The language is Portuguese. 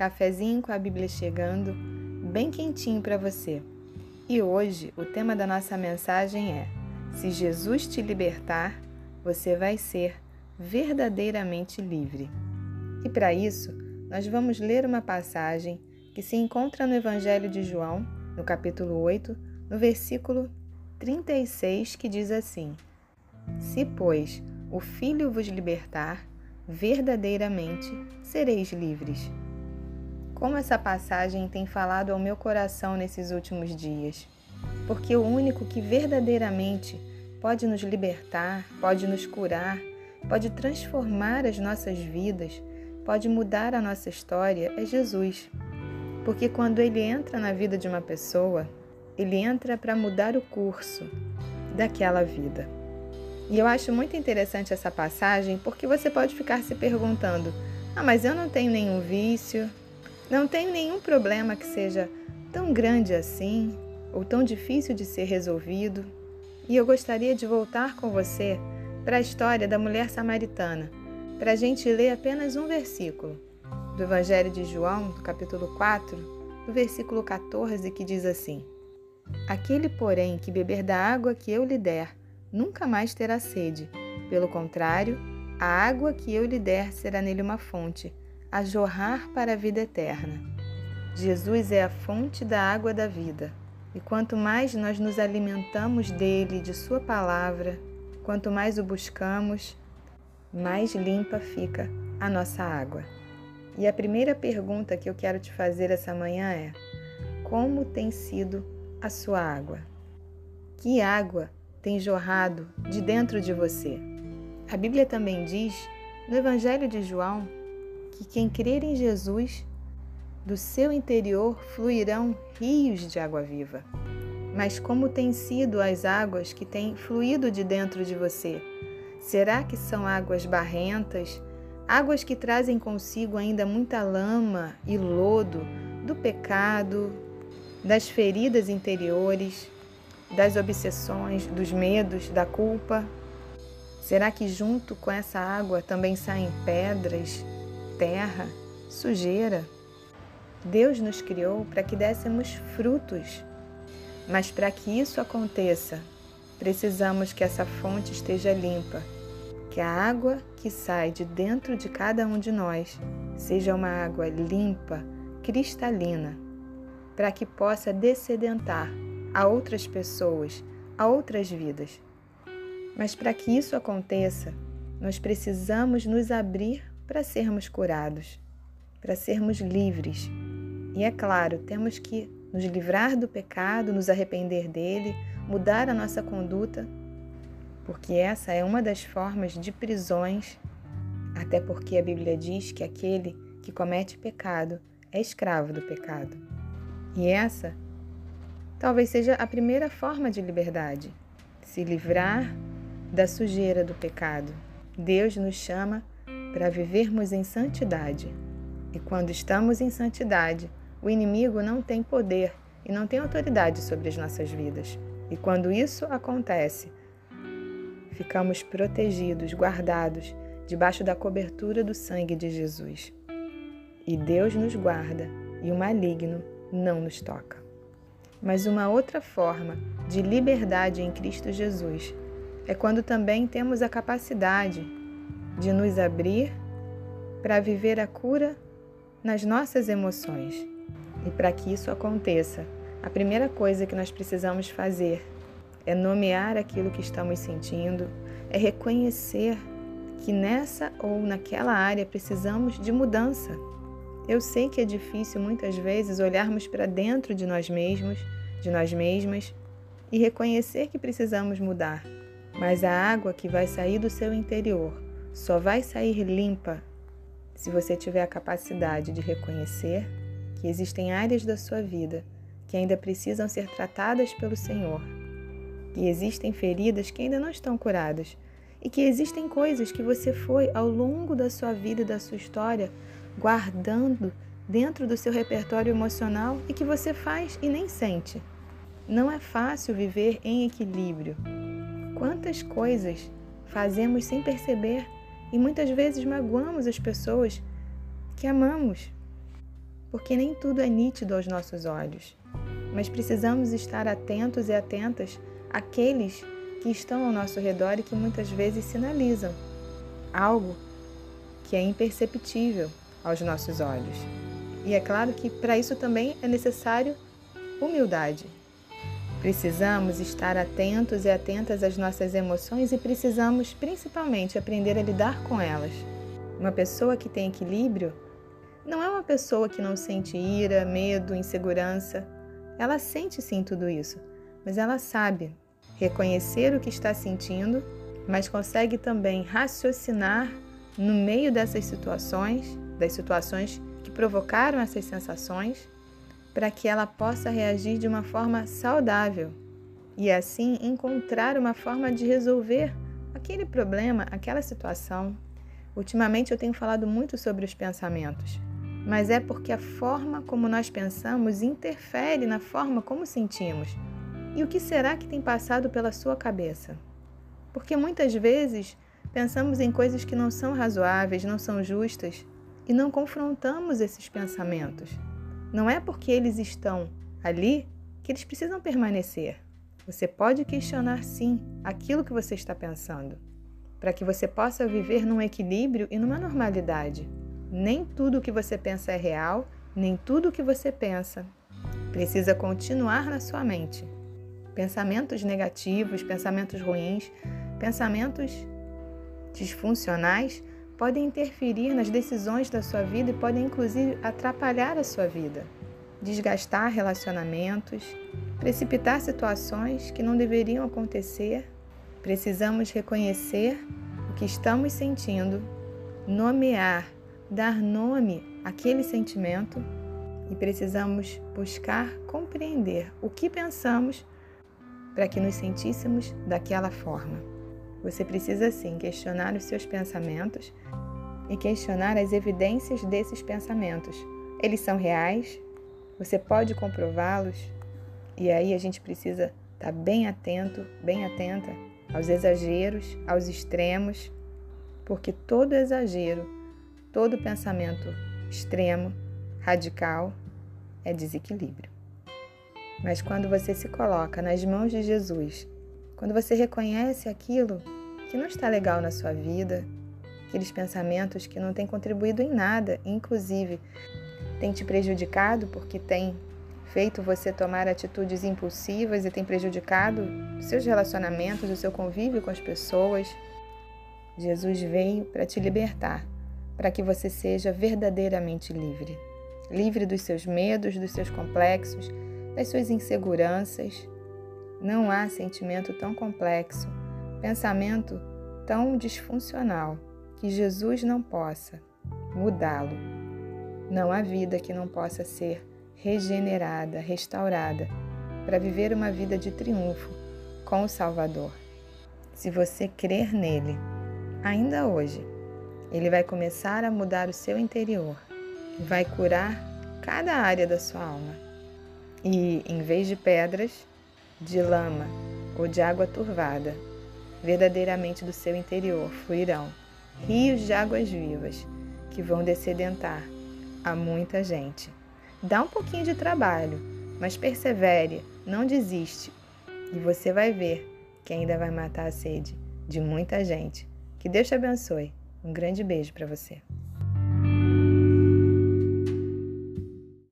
cafezinho com a Bíblia chegando, bem quentinho para você. E hoje o tema da nossa mensagem é: Se Jesus te libertar, você vai ser verdadeiramente livre. E para isso, nós vamos ler uma passagem que se encontra no Evangelho de João, no capítulo 8, no versículo 36, que diz assim: Se, pois, o Filho vos libertar, verdadeiramente sereis livres. Como essa passagem tem falado ao meu coração nesses últimos dias, porque o único que verdadeiramente pode nos libertar, pode nos curar, pode transformar as nossas vidas, pode mudar a nossa história é Jesus. Porque quando ele entra na vida de uma pessoa, ele entra para mudar o curso daquela vida. E eu acho muito interessante essa passagem porque você pode ficar se perguntando: ah, mas eu não tenho nenhum vício, não tenho nenhum problema que seja tão grande assim ou tão difícil de ser resolvido. E eu gostaria de voltar com você para a história da mulher samaritana, para a gente ler apenas um versículo do Evangelho de João, capítulo 4, do versículo 14, que diz assim: Aquele, porém, que beber da água que eu lhe der, nunca mais terá sede. Pelo contrário, a água que eu lhe der será nele uma fonte, a jorrar para a vida eterna. Jesus é a fonte da água da vida. E quanto mais nós nos alimentamos dele, de Sua palavra, quanto mais o buscamos, mais limpa fica a nossa água. E a primeira pergunta que eu quero te fazer essa manhã é: como tem sido a sua água? Que água tem jorrado de dentro de você. A Bíblia também diz, no Evangelho de João, que quem crer em Jesus, do seu interior fluirão rios de água viva. Mas como têm sido as águas que têm fluído de dentro de você? Será que são águas barrentas, águas que trazem consigo ainda muita lama e lodo do pecado, das feridas interiores, das obsessões, dos medos, da culpa? Será que junto com essa água também saem pedras, terra, sujeira? Deus nos criou para que dessemos frutos, mas para que isso aconteça, precisamos que essa fonte esteja limpa, que a água que sai de dentro de cada um de nós seja uma água limpa, cristalina, para que possa descedentar a outras pessoas, a outras vidas. Mas para que isso aconteça, nós precisamos nos abrir para sermos curados, para sermos livres. E é claro, temos que nos livrar do pecado, nos arrepender dele, mudar a nossa conduta, porque essa é uma das formas de prisões, até porque a Bíblia diz que aquele que comete pecado é escravo do pecado. E essa talvez seja a primeira forma de liberdade, se livrar da sujeira do pecado. Deus nos chama para vivermos em santidade. E quando estamos em santidade, o inimigo não tem poder e não tem autoridade sobre as nossas vidas. E quando isso acontece, ficamos protegidos, guardados debaixo da cobertura do sangue de Jesus. E Deus nos guarda e o maligno não nos toca mas uma outra forma de liberdade em Cristo Jesus é quando também temos a capacidade de nos abrir para viver a cura nas nossas emoções. E para que isso aconteça, a primeira coisa que nós precisamos fazer é nomear aquilo que estamos sentindo, é reconhecer que nessa ou naquela área precisamos de mudança. Eu sei que é difícil muitas vezes olharmos para dentro de nós mesmos, de nós mesmas e reconhecer que precisamos mudar. Mas a água que vai sair do seu interior só vai sair limpa se você tiver a capacidade de reconhecer que existem áreas da sua vida que ainda precisam ser tratadas pelo Senhor, que existem feridas que ainda não estão curadas e que existem coisas que você foi ao longo da sua vida e da sua história guardando dentro do seu repertório emocional e que você faz e nem sente. Não é fácil viver em equilíbrio. Quantas coisas fazemos sem perceber e muitas vezes magoamos as pessoas que amamos. porque nem tudo é nítido aos nossos olhos. Mas precisamos estar atentos e atentas àqueles que estão ao nosso redor e que muitas vezes sinalizam algo que é imperceptível aos nossos olhos. E é claro que para isso também é necessário humildade. Precisamos estar atentos e atentas às nossas emoções e precisamos principalmente aprender a lidar com elas. Uma pessoa que tem equilíbrio não é uma pessoa que não sente ira, medo, insegurança. Ela sente sim tudo isso, mas ela sabe reconhecer o que está sentindo, mas consegue também raciocinar no meio dessas situações, das situações que provocaram essas sensações, para que ela possa reagir de uma forma saudável e assim encontrar uma forma de resolver aquele problema, aquela situação. Ultimamente eu tenho falado muito sobre os pensamentos, mas é porque a forma como nós pensamos interfere na forma como sentimos. E o que será que tem passado pela sua cabeça? Porque muitas vezes pensamos em coisas que não são razoáveis, não são justas e não confrontamos esses pensamentos. Não é porque eles estão ali que eles precisam permanecer. Você pode questionar sim aquilo que você está pensando, para que você possa viver num equilíbrio e numa normalidade. Nem tudo o que você pensa é real, nem tudo o que você pensa precisa continuar na sua mente. Pensamentos negativos, pensamentos ruins, pensamentos disfuncionais podem interferir nas decisões da sua vida e podem inclusive atrapalhar a sua vida, desgastar relacionamentos, precipitar situações que não deveriam acontecer. Precisamos reconhecer o que estamos sentindo, nomear, dar nome àquele sentimento e precisamos buscar compreender o que pensamos para que nos sentíssemos daquela forma. Você precisa sim questionar os seus pensamentos e questionar as evidências desses pensamentos. Eles são reais? Você pode comprová-los? E aí a gente precisa estar bem atento, bem atenta aos exageros, aos extremos, porque todo exagero, todo pensamento extremo, radical, é desequilíbrio. Mas quando você se coloca nas mãos de Jesus, quando você reconhece aquilo que não está legal na sua vida, aqueles pensamentos que não têm contribuído em nada, inclusive tem te prejudicado porque tem feito você tomar atitudes impulsivas e tem prejudicado seus relacionamentos, o seu convívio com as pessoas. Jesus veio para te libertar, para que você seja verdadeiramente livre. Livre dos seus medos, dos seus complexos, das suas inseguranças. Não há sentimento tão complexo, pensamento tão disfuncional que Jesus não possa mudá-lo. Não há vida que não possa ser regenerada, restaurada, para viver uma vida de triunfo com o Salvador. Se você crer nele, ainda hoje, ele vai começar a mudar o seu interior, vai curar cada área da sua alma e, em vez de pedras, de lama ou de água turvada, verdadeiramente do seu interior fluirão rios de águas vivas que vão descedentar a muita gente. Dá um pouquinho de trabalho, mas persevere, não desiste, e você vai ver que ainda vai matar a sede de muita gente. Que Deus te abençoe. Um grande beijo para você.